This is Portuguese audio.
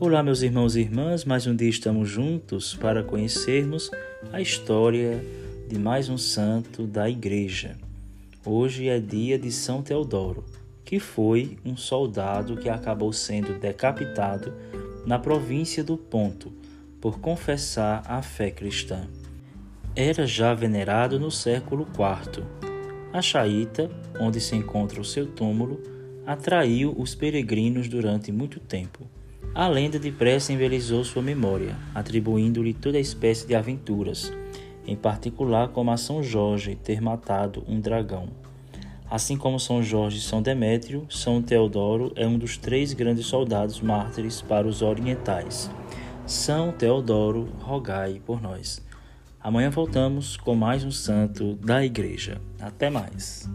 Olá, meus irmãos e irmãs, mais um dia estamos juntos para conhecermos a história de mais um santo da Igreja. Hoje é dia de São Teodoro, que foi um soldado que acabou sendo decapitado na província do Ponto por confessar a fé cristã. Era já venerado no século IV. A Chaita, onde se encontra o seu túmulo, atraiu os peregrinos durante muito tempo. A lenda depressa embelezou sua memória, atribuindo-lhe toda espécie de aventuras, em particular como a São Jorge ter matado um dragão. Assim como São Jorge e São Demétrio, São Teodoro é um dos três grandes soldados mártires para os orientais. São Teodoro, rogai por nós. Amanhã voltamos com mais um santo da Igreja. Até mais.